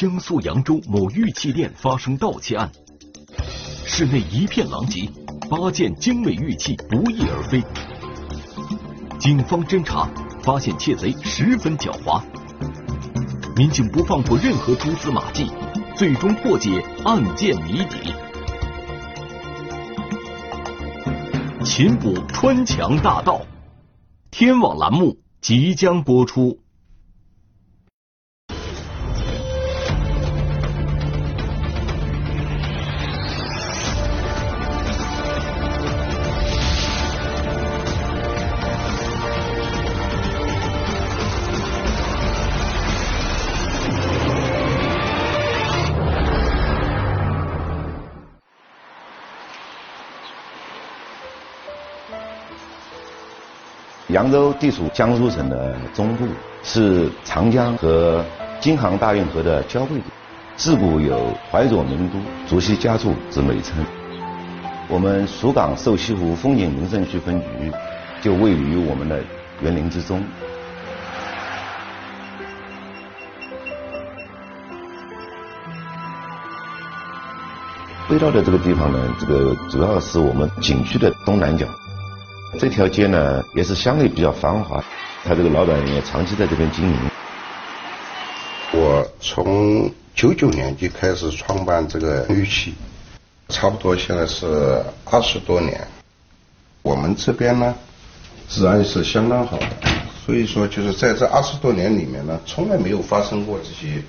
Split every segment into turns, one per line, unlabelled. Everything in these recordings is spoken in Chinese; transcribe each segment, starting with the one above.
江苏扬州某玉器店发生盗窃案，室内一片狼藉，八件精美玉器不翼而飞。警方侦查发现窃贼十分狡猾，民警不放过任何蛛丝马迹，最终破解案件谜底。擒捕穿墙大盗，天网栏目即将播出。
扬州地处江苏省的中部，是长江和京杭大运河的交汇点。自古有“淮左名都，竹溪佳处”之美称。我们蜀港瘦西湖风景名胜区分局就位于我们的园林之中。被盗的这个地方呢，这个主要是我们景区的东南角。这条街呢也是相对比较繁华，他这个老板也长期在这边经营。
我从九九年就开始创办这个玉器，差不多现在是二十多年。我们这边呢治安是相当好的，所以说就是在这二十多年里面呢，从来没有发生过这些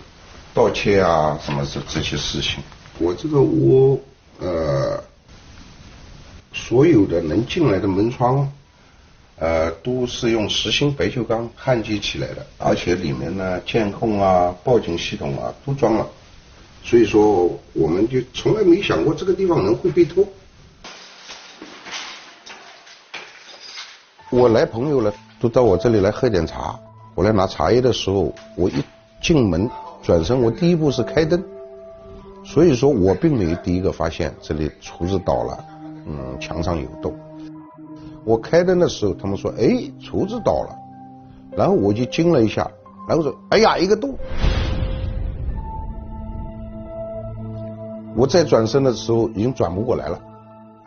盗窃啊什么这这些事情。我这个屋呃。所有的能进来的门窗，呃，都是用实心白锈钢焊接起来的，而且里面呢，监控啊、报警系统啊都装了，所以说我们就从来没想过这个地方能会被偷。我来朋友了，都到我这里来喝点茶。我来拿茶叶的时候，我一进门转身，我第一步是开灯，所以说我并没有第一个发现这里厨子倒了。嗯，墙上有洞。我开灯的时候，他们说：“哎，厨子倒了。”然后我就惊了一下，然后说：“哎呀，一个洞！”我再转身的时候，已经转不过来了，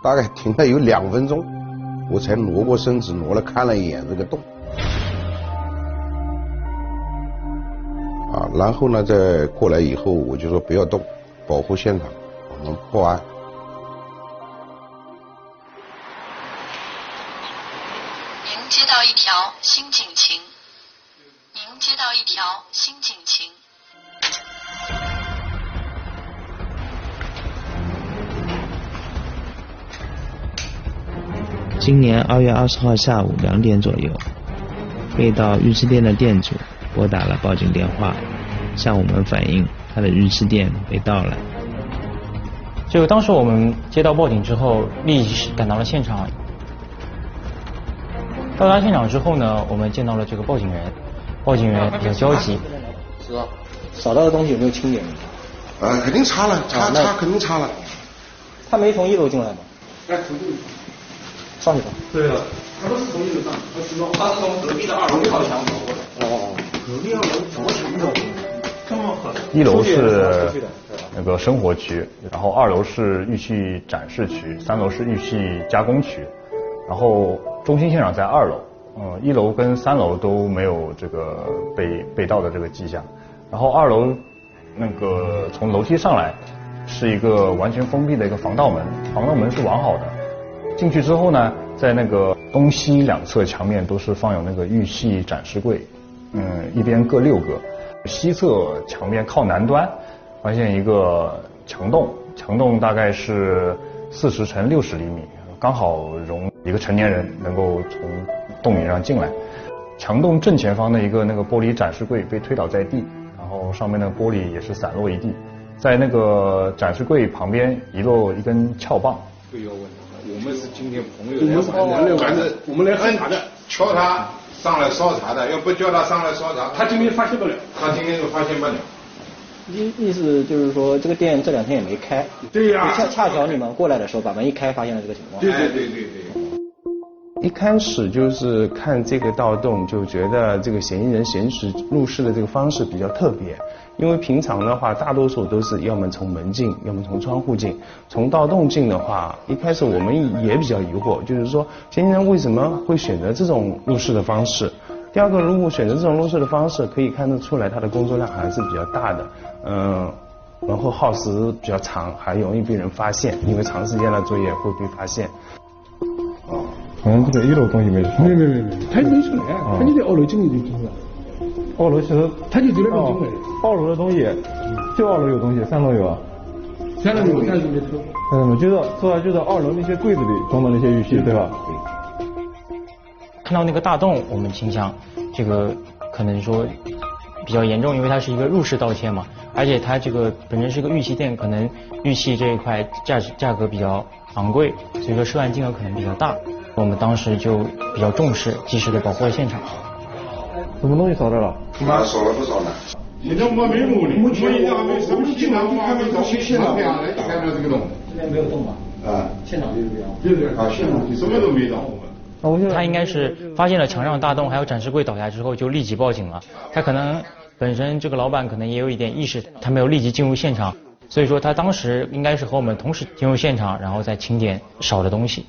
大概停了有两分钟，我才挪过身子，挪了看了一眼这个洞。啊，然后呢，再过来以后，我就说不要动，保护现场，我们破案。
二月二十号下午两点左右，被盗玉器店的店主拨打了报警电话，向我们反映他的玉器店被盗了。
就当时我们接到报警之后，立即赶到了现场。到达现场之后呢，我们见到了这个报警员，报警员比较焦急。
是啊，扫到的东西有没有清点？
呃，肯定擦了，擦擦肯定擦了。
他没从一楼进来吗？
哎，从一楼
上去吧。
对了，他不是从一楼上，他是从他是从隔壁的二楼靠墙走过的。哦，隔壁二楼怎么墙走？这么狠？
一楼是那个生活区，然后二楼是玉器展示区，三楼是玉器加工区，然后。中心现场在二楼，嗯，一楼跟三楼都没有这个被被盗的这个迹象。然后二楼那个从楼梯上来是一个完全封闭的一个防盗门，防盗门是完好的。进去之后呢，在那个东西两侧墙面都是放有那个玉器展示柜，嗯，一边各六个。西侧墙面靠南端发现一个墙洞，墙洞大概是四十乘六十厘米。刚好容一个成年人能够从洞里上进来。墙洞正前方的一个那个玻璃展示柜被推倒在地，然后上面的玻璃也是散落一地。在那个展示柜旁边遗落一根撬棒。
不要问我们是今天朋友来玩的，反正我们来喝茶的，敲他上来烧茶的，要不叫他上来烧茶，他今天发现不了，他今天就发现不了。
意意思就是说，这个店这两天也没开。
对呀。
恰恰巧你们过来的时候，把门一开，发现了这个情况。
对对对对对。
一开始就是看这个盗洞，就觉得这个嫌疑人行使入室的这个方式比较特别，因为平常的话，大多数都是要么从门进，要么从窗户进，从盗洞进的话，一开始我们也比较疑惑，就是说嫌疑人为什么会选择这种入室的方式？第二个，如果选择这种入室的方式，可以看得出来他的工作量还是比较大的，嗯，然后耗时比较长，还容易被人发现，因为长时间的作业会被发现。
哦，好像这个一楼东西没
没没没没，他没出来，他就在二楼进去就进了。
二楼其实
他就在那边进来。
二楼的东西，就二楼有东西，三楼有啊。
三楼有，三楼没偷。
嗯，就在说就在二楼那些柜子里装的那些玉器，对吧？
看到那个大洞，我们倾向这个可能说比较严重，因为它是一个入室盗窃嘛，而且它这个本身是个玉器店，可能玉器这一块价值价格比较昂贵，所以说涉案金额可能比较大。我们当时就比较重视，及时的保护了现场。
什么东西找到了？
妈少了不少呢。
现在我们没目的，目前还没什么进来，我还没到现场看，看到这个洞。
这边没有洞吧？
啊，
现场就是这样。
就是啊，现场什么都没到。
他应该是发现了墙上大洞，还有展示柜倒下之后，就立即报警了。他可能本身这个老板可能也有一点意识，他没有立即进入现场，所以说他当时应该是和我们同时进入现场，然后再清点少的东西。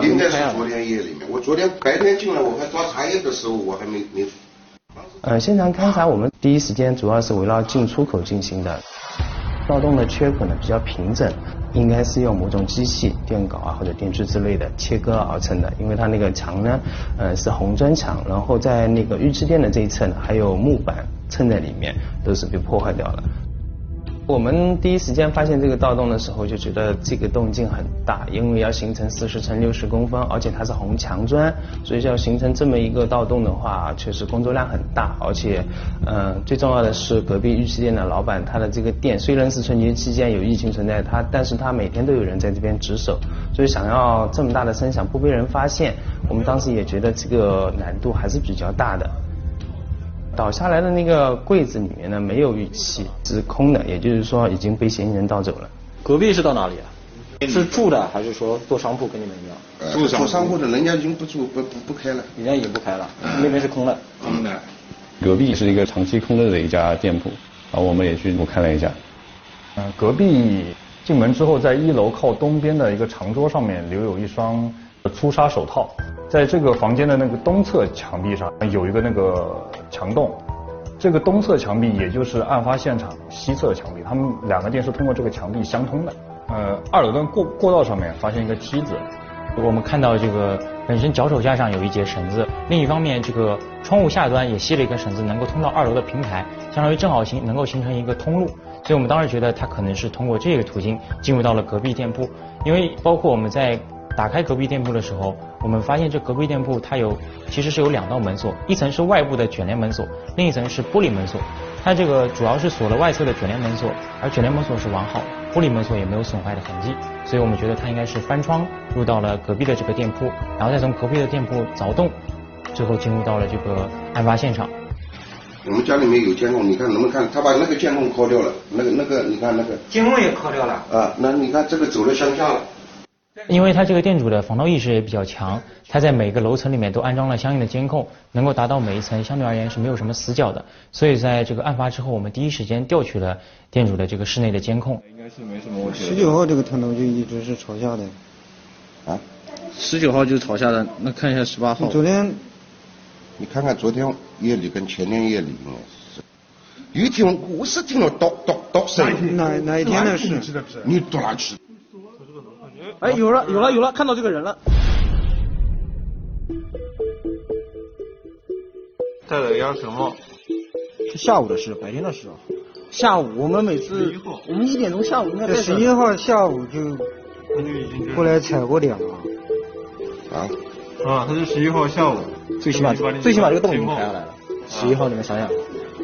应该是昨天夜里面，我昨天白天进来，我还抓茶叶的时候，我还没没。
呃，现场勘查我们第一时间主要是围绕进出口进行的。盗洞的缺口呢比较平整，应该是用某种机器电镐啊或者电锯之类的切割而成的。因为它那个墙呢，呃是红砖墙，然后在那个预制垫的这一侧呢还有木板衬在里面，都是被破坏掉了。我们第一时间发现这个盗洞的时候，就觉得这个洞径很大，因为要形成四十乘六十公分，而且它是红墙砖，所以要形成这么一个盗洞的话，确实工作量很大。而且，嗯，最重要的是隔壁玉器店的老板，他的这个店虽然是春节期间有疫情存在，他但是他每天都有人在这边值守，所以想要这么大的声响不被人发现，我们当时也觉得这个难度还是比较大的。倒下来的那个柜子里面呢，没有玉器，是空的，也就是说已经被嫌疑人盗走了。
隔壁是到哪里啊？是住的还是说做商铺跟你们一
样？住做商铺的，人家已经不住不不不开了。
人家已经不开了，那边是空的。
空的。
隔壁是一个长期空着的一家店铺，然后我们也去我看了一下。
嗯，隔壁进门之后，在一楼靠东边的一个长桌上面留有一双粗纱手套。在这个房间的那个东侧墙壁上有一个那个墙洞，这个东侧墙壁也就是案发现场西侧墙壁，他们两个店是通过这个墙壁相通的。呃，二楼的过过道上面发现一个梯子，
我们看到这个本身脚手架上有一节绳子，另一方面这个窗户下端也系了一根绳子，能够通到二楼的平台，相当于正好形能够形成一个通路，所以我们当时觉得他可能是通过这个途径进入到了隔壁店铺，因为包括我们在。打开隔壁店铺的时候，我们发现这隔壁店铺它有其实是有两道门锁，一层是外部的卷帘门锁，另一层是玻璃门锁。它这个主要是锁了外侧的卷帘门锁，而卷帘门锁是完好，玻璃门锁也没有损坏的痕迹，所以我们觉得它应该是翻窗入到了隔壁的这个店铺，然后再从隔壁的店铺凿洞，最后进入到了这个案发现场。
我们家里面有监控，你看能不能看？他把那个监控抠掉了，那个那个你看那个
监控也抠掉了。
啊，那你看这个走了向下了。
因为它这个店主的防盗意识也比较强，他在每个楼层里面都安装了相应的监控，能够达到每一层相对而言是没有什么死角的。所以在这个案发之后，我们第一时间调取了店主的这个室内的监控。
应该是没什么问题。
十九号这个探头就一直是朝下的。
啊？
十九号就是朝下的，那看一下十八号。昨天，
你看看昨天夜里跟前天夜里应该是。一听我是听到咚咚咚声。
哪哪一天的事？
你到哪去？
哎，有了，有了，有了，看到这个人了。
戴了个鸭舌帽。
是下午的事，白天的事啊。
下午，我们每次，我们一点钟下午应该在。
十一号下午就过来踩过点了。
啊？
啊，他是十一号下午。
最起码，最起码这个洞已经开下来了。十一号，你们想想。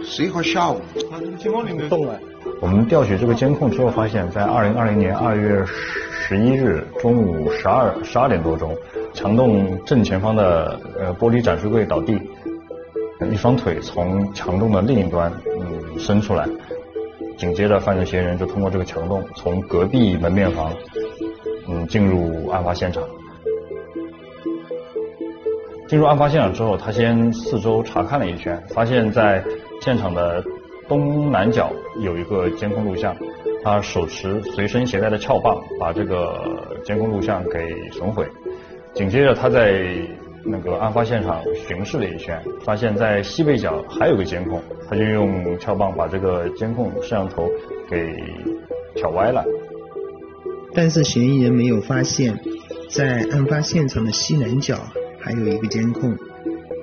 十一号下午。
他这个监控里面
动了。
我们调取这个监控之后，发现，在二零二零年二月十。一日中午十二十二点多钟，墙洞正前方的呃玻璃展示柜倒地，一双腿从墙洞的另一端嗯伸出来，紧接着犯罪嫌疑人就通过这个墙洞从隔壁门面房嗯进入案发现场。进入案发现场之后，他先四周查看了一圈，发现在现场的东南角有一个监控录像，他手持随身携带的撬棒，把这个监控录像给损毁。紧接着他在那个案发现场巡视了一圈，发现在西北角还有个监控，他就用撬棒把这个监控摄像头给挑歪了。
但是嫌疑人没有发现，在案发现场的西南角。还有一个监控，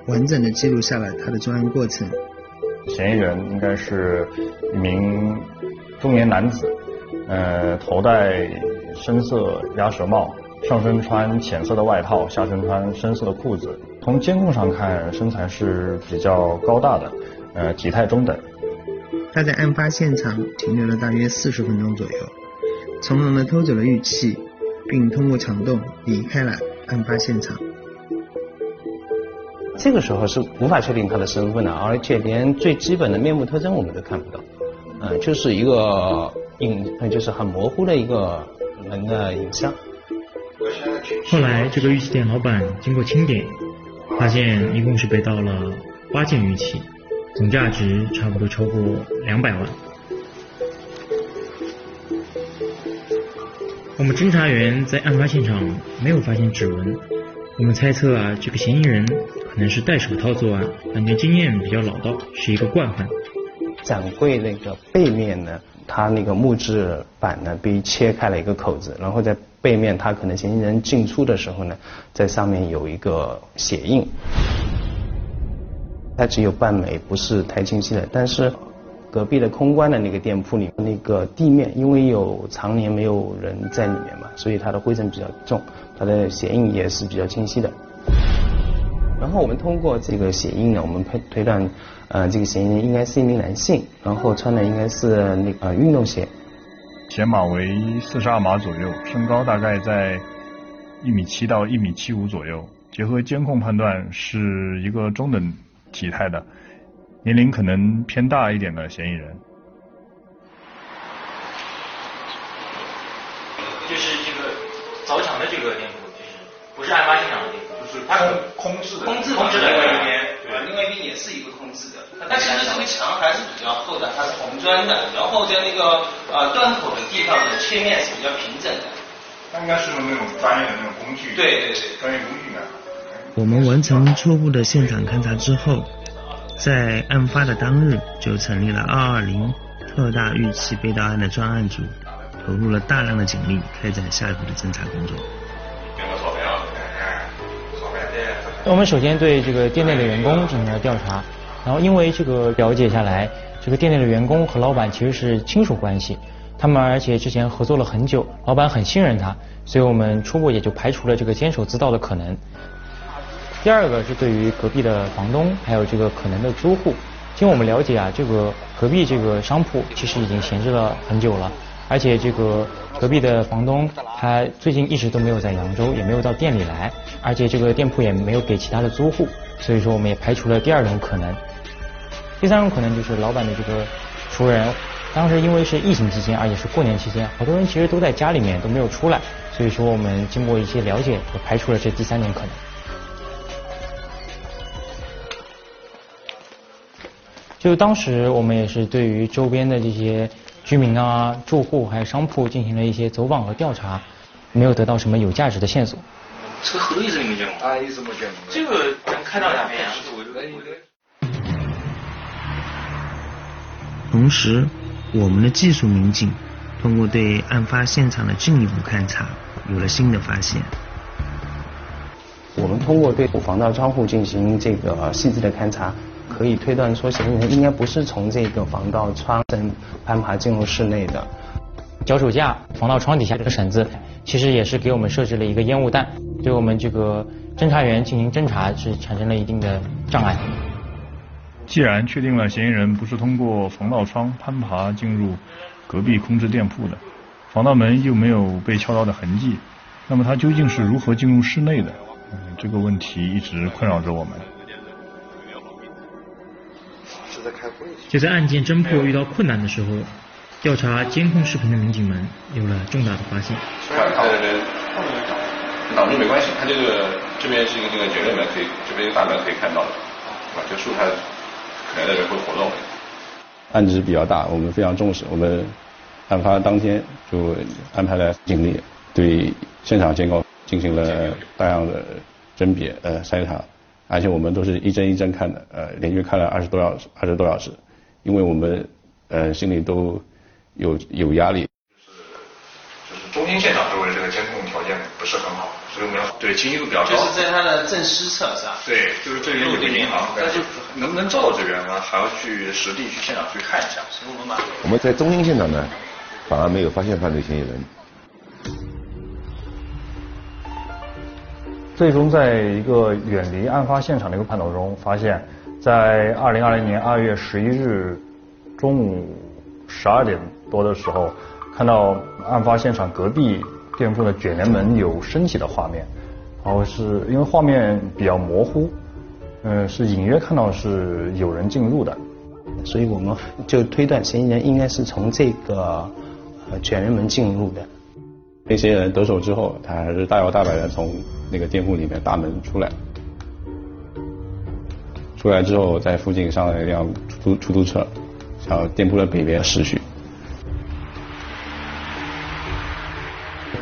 完整的记录下了他的作案过程。
嫌疑人应该是一名中年男子，呃，头戴深色鸭舌帽，上身穿浅色的外套，下身穿深色的裤子。从监控上看，身材是比较高大的，呃，体态中等。
他在案发现场停留了大约四十分钟左右，从容的偷走了玉器，并通过墙洞离开了案发现场。
这个时候是无法确定他的身份的，而且连最基本的面部特征我们都看不到，嗯，就是一个影，就是很模糊的一个人的影像。
后来这个玉器店老板经过清点，发现一共是被盗了八件玉器，总价值差不多超过两百万。我们侦查员在案发现场没有发现指纹。我们猜测啊，这个嫌疑人可能是戴手套作案，感觉经验比较老道，是一个惯犯。
展柜那个背面呢，它那个木质板呢被切开了一个口子，然后在背面，它可能嫌疑人进出的时候呢，在上面有一个血印。它只有半枚，不是太清晰的。但是隔壁的空关的那个店铺里，那个地面因为有常年没有人在里面嘛，所以它的灰尘比较重。它的血印也是比较清晰的，然后我们通过这个血印呢，我们推推断，呃，这个嫌疑人应该是一名男性，然后穿的应该是那呃运动鞋，
鞋码为四十二码左右，身高大概在一米七到一米七五左右，结合监控判断是一个中等体态的，年龄可能偏大一点的嫌疑人。
就是这个早抢的这个店铺就是不是案发现场的店铺，
就是空置的，
空置空置的另外一边，
另外一边也是一个空置的。但其实这个墙还是比较厚的，它是红砖的，然后在那个呃断口的地方的切面是比较平整的。
它应该是用那种专业的那种工具，
对对对，
专业工具呢。
我们完成初步的现场勘查之后，在案发的当日就成立了二二零特大玉器被盗案的专案组。投入了大量的警力，开展下一步的侦查工作。
那我们首先对这个店内的员工进行了调查，然后因为这个了解下来，这个店内的员工和老板其实是亲属关系，他们而且之前合作了很久，老板很信任他，所以我们初步也就排除了这个监守自盗的可能。第二个是对于隔壁的房东，还有这个可能的租户，经我们了解啊，这个隔壁这个商铺其实已经闲置了很久了。而且这个隔壁的房东，他最近一直都没有在扬州，也没有到店里来，而且这个店铺也没有给其他的租户，所以说我们也排除了第二种可能。第三种可能就是老板的这个熟人，当时因为是疫情期间，而且是过年期间，好多人其实都在家里面都没有出来，所以说我们经过一些了解，也排除了这第三种可能。就当时我们也是对于周边的这些。居民啊、住户还有商铺进行了一些走访和调查，没有得到什么有价值的线索。
这个盒子你没见过？啊，一直没见过。这个能看到两边。
同时，我们的技术民警通过对案发现场的进一步勘查，有了新的发现。
我们通过对防盗窗户进行这个细致的勘查。可以推断说，嫌疑人应该不是从这个防盗窗等攀爬进入室内的。
脚手架、防盗窗底下这个绳子，其实也是给我们设置了一个烟雾弹，对我们这个侦查员进行侦查是产生了一定的障碍。
既然确定了嫌疑人不是通过防盗窗攀爬进入隔壁空置店铺的，防盗门又没有被撬到的痕迹，那么他究竟是如何进入室内的？嗯，这个问题一直困扰着我们。
就在案件侦破遇到困难的时候，调查监控视频的民警们有了重大的发现。
挡住没关系，它这个这边是一个这个绝对门，可以这边大门可以看到的，啊，这树它可能在这会活动。
案子比较大，我们非常重视，我们案发当天就安排了警力对现场监控进行了大量的甄别、呃筛查，而且我们都是一帧一帧看的，呃，连续看了二十多小时，二十多小时，因为我们呃心里都有有压力。
就是中心现场周围这个监控条件不是很好，所以我们要对清晰度比较高。
就是在它的正西侧是吧？
对，就是这边有个银行，但是能不能照到这边呢？还要去实地去现场去看一下。所以我们把
我们在中心现场呢，反而没有发现犯罪嫌疑人。
最终在一个远离案发现场的一个判断中，发现，在二零二零年二月十一日中午十二点多的时候，看到案发现场隔壁店铺的卷帘门有升起的画面，然后是因为画面比较模糊，嗯，是隐约看到是有人进入的，
所以我们就推断嫌疑人应该是从这个呃卷帘门进入的。
那些人得手之后，他还是大摇大摆的从那个店铺里面大门出来，出来之后在附近上了一辆出租出租车，向店铺的北边驶去。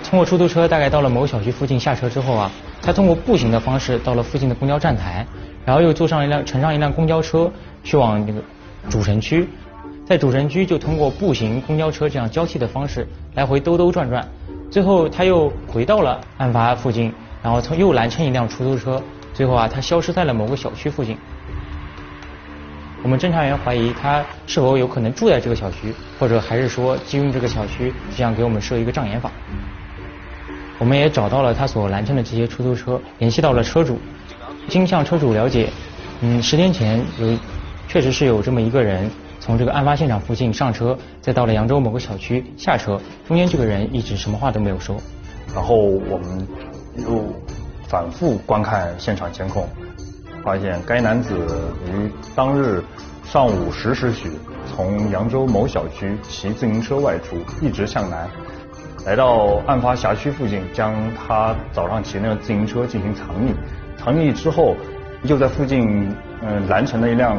通过出租车大概到了某小区附近下车之后啊，他通过步行的方式到了附近的公交站台，然后又坐上一辆乘上一辆公交车去往那个主城区，在主城区就通过步行、公交车这样交替的方式来回兜兜转转。最后他又回到了案发附近，然后从又拦乘一辆出租车，最后啊他消失在了某个小区附近。我们侦查员怀疑他是否有可能住在这个小区，或者还是说基于这个小区就想给我们设一个障眼法。我们也找到了他所拦乘的这些出租车，联系到了车主，经向车主了解，嗯，十天前有确实是有这么一个人。从这个案发现场附近上车，再到了扬州某个小区下车，中间这个人一直什么话都没有说。
然后我们又反复观看现场监控，发现该男子于当日上午十时许从扬州某小区骑自行车外出，一直向南，来到案发辖区附近，将他早上骑那个自行车进行藏匿。藏匿之后，又在附近嗯拦乘了一辆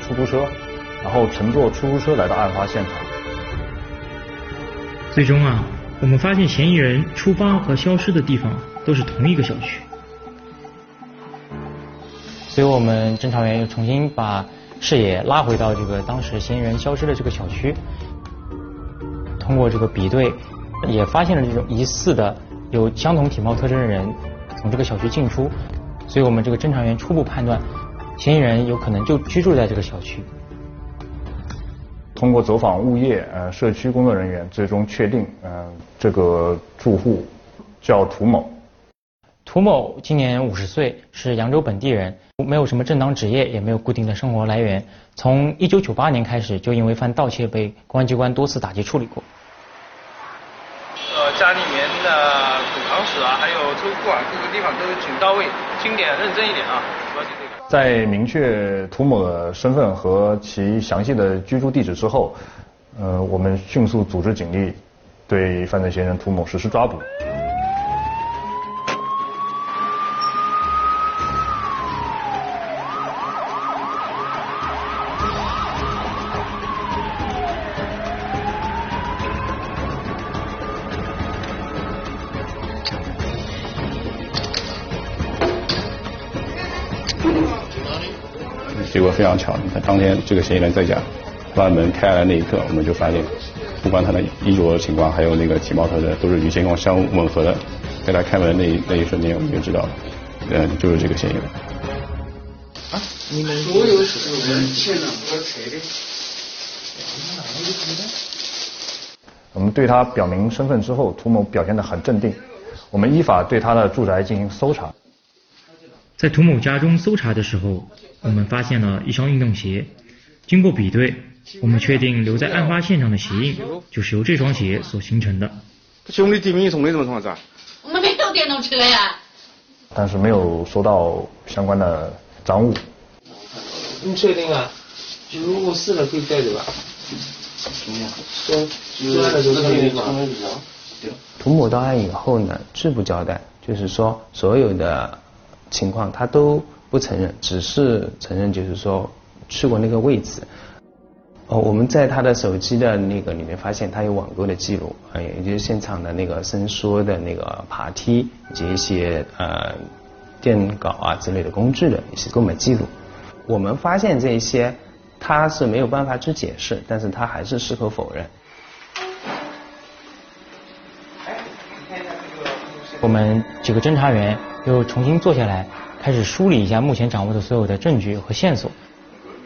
出租车。然后乘坐出租车来到案发现场。
最终啊，我们发现嫌疑人出发和消失的地方都是同一个小区。所以我们侦查员又重新把视野拉回到这个当时嫌疑人消失的这个小区，通过这个比对，也发现了这种疑似的有相同体貌特征的人从这个小区进出，所以我们这个侦查员初步判断，嫌疑人有可能就居住在这个小区。
通过走访物业、呃社区工作人员，最终确定，嗯，这个住户叫涂某。
涂某今年五十岁，是扬州本地人，没有什么正当职业，也没有固定的生活来源。从一九九八年开始，就因为犯盗窃被公安机关多次打击处理过。
呃，家里面的还有车库啊，各个地方都请到位，清点认真一点啊，
在明确涂某的身份和其详细的居住地址之后，呃，我们迅速组织警力对犯罪嫌疑人涂某实施抓捕。
非常巧，他当天这个嫌疑人在家，把门开开的那一刻，我们就发现，不管他的衣着情况，还有那个体貌特征，都是与监控相吻合的。在他开门那一那一瞬间，我们就知道了，嗯，就是这个嫌疑人。
啊，你们所有人现场都拆的。
我们对他表明身份之后，涂某表现得很镇定。我们依法对他的住宅进行搜查。
在涂某家中搜查的时候，我们发现了一双运动鞋。经过比对，我们确定留在案发现场的鞋印就是由这双鞋所形成的。
兄弟地名送的怎么床子啊？
我们没有电动车呀。
但是没有收到相关的赃物。
你确定啊？就如果是了，可以带走吧？说说了就可以
涂某到案以后呢，拒不交代，就是说所有的情况他都不承认，只是承认就是说去过那个位置。哦，我们在他的手机的那个里面发现他有网购的记录，呃，也就是现场的那个伸缩的那个爬梯以及一些呃电镐啊之类的工具的一些购买记录。我们发现这些他是没有办法去解释，但是他还是矢口否认。
我们几个侦查员又重新坐下来，开始梳理一下目前掌握的所有的证据和线索。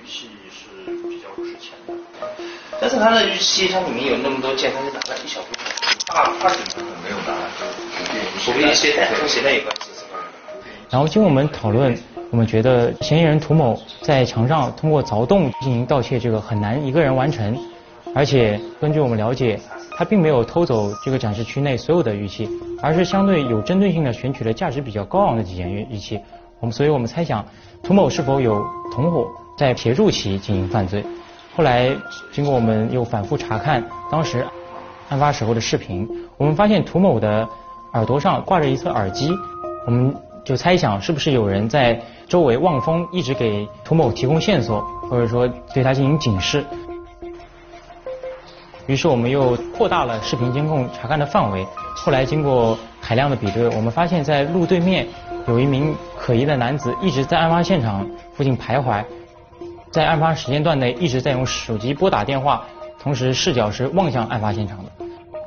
预期是比较值钱的但是他的玉器，它里面有那么多件，他就拿了一小部分，大大部分没有拿，就普遍一些跟携带有关系是吧？
然后经过我们讨论，我们觉得嫌疑人涂某在墙上通过凿洞进行盗窃，这个很难一个人完成，而且根据我们了解，他并没有偷走这个展示区内所有的玉器，而是相对有针对性的选取了价值比较高昂的几件玉玉器。我们所以我们猜想，涂某是否有同伙在协助其进行犯罪？后来，经过我们又反复查看当时案发时候的视频，我们发现涂某的耳朵上挂着一侧耳机，我们就猜想是不是有人在周围望风，一直给涂某提供线索，或者说对他进行警示。于是我们又扩大了视频监控查看的范围。后来经过海量的比对，我们发现在路对面有一名可疑的男子一直在案发现场附近徘徊。在案发时间段内一直在用手机拨打电话，同时视角是望向案发现场的。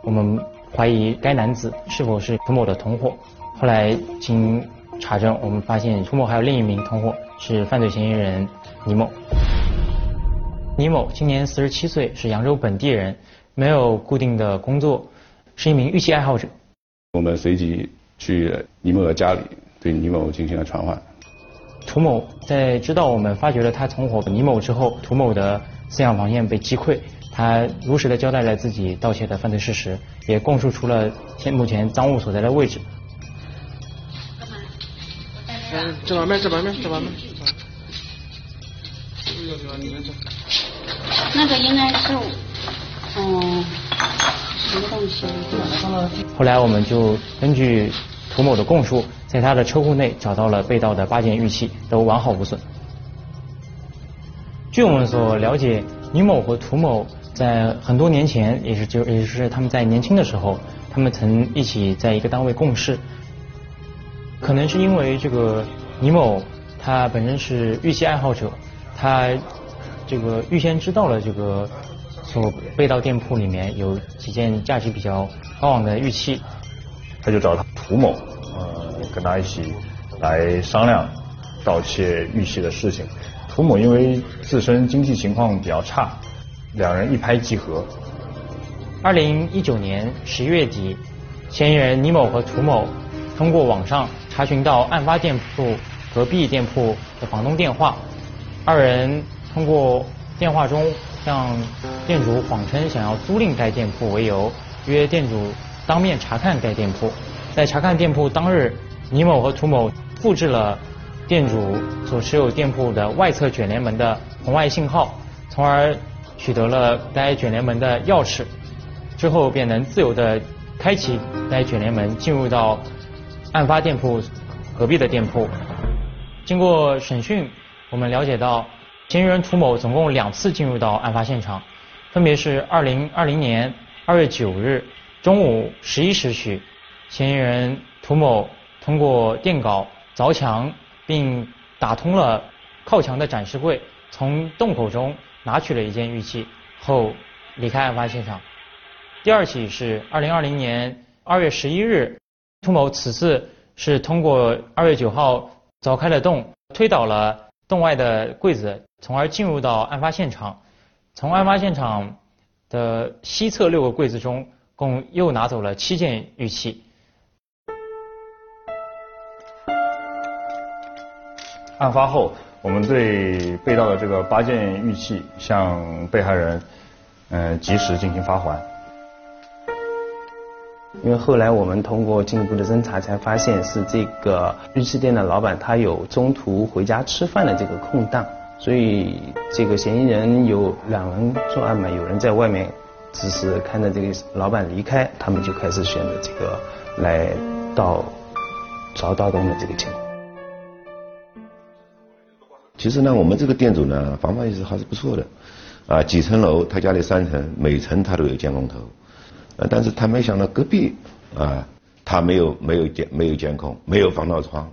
我们怀疑该男子是否是涂某的同伙。后来经查证，我们发现涂某还有另一名同伙是犯罪嫌疑人倪某。倪某今年四十七岁，是扬州本地人，没有固定的工作，是一名玉器爱好者。
我们随即去倪某的家里，对倪某进行了传唤。
涂某在知道我们发觉了他同伙倪某之后，涂某的思想防线被击溃，他如实的交代了自己盗窃的犯罪事实，也供述出了现目前赃物所在的位置。
嗯，这方面，这方面，这方面。
那个应该是，嗯，什么东西？
后来我们就根据涂某的供述。在他的车库内找到了被盗的八件玉器，都完好无损。据我们所了解，倪某和涂某在很多年前，也是就也是他们在年轻的时候，他们曾一起在一个单位共事。可能是因为这个倪某他本身是玉器爱好者，他这个预先知道了这个所被盗店铺里面有几件价值比较高昂的玉器，
他就找他涂某。呃跟他一起来商量盗窃玉器的事情。涂某因为自身经济情况比较差，两人一拍即合。
二零一九年十一月底，嫌疑人倪某和涂某通过网上查询到案发店铺隔壁店铺的房东电话，二人通过电话中向店主谎称想要租赁该店铺为由，约店主当面查看该店铺。在查看店铺当日。倪某和涂某复制了店主所持有店铺的外侧卷帘门的红外信号，从而取得了该卷帘门的钥匙，之后便能自由的开启该卷帘门，进入到案发店铺隔壁的店铺。经过审讯，我们了解到，嫌疑人涂某总共两次进入到案发现场，分别是二零二零年二月九日中午十一时许，嫌疑人涂某。通过电镐凿墙，并打通了靠墙的展示柜，从洞口中拿取了一件玉器后离开案发现场。第二起是二零二零年二月十一日，涂某此次是通过二月九号凿开了洞，推倒了洞外的柜子，从而进入到案发现场。从案发现场的西侧六个柜子中，共又拿走了七件玉器。
案发后，我们对被盗的这个八件玉器向被害人，嗯，及时进行发还。
因为后来我们通过进一步的侦查，才发现是这个玉器店的老板他有中途回家吃饭的这个空档，所以这个嫌疑人有两人作案嘛，有人在外面只是看着这个老板离开，他们就开始选择这个来盗遭盗洞的这个情况。
其实呢，我们这个店主呢，防范意识还是不错的，啊，几层楼，他家里三层，每层他都有监控头，啊，但是他没想到隔壁啊，他没有没有监没有监控，没有防盗窗。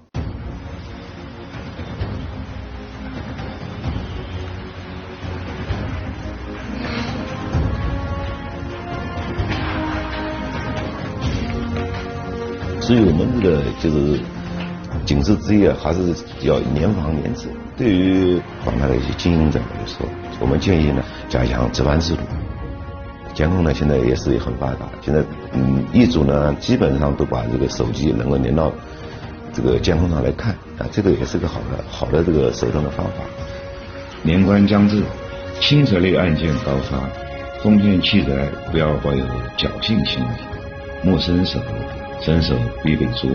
所以我们这个就是警示之夜，还是要严防严治。对于广大的一些经营者来说，我们建议呢加强值班制度。监控呢现在也是很发达，现在嗯业主呢基本上都把这个手机能够连到这个监控上来看啊，这个也是个好的好的这个手段的方法。
年关将至，轻车类案件高发，封建器材不要抱有侥幸心理，莫伸手。伸手必被捉。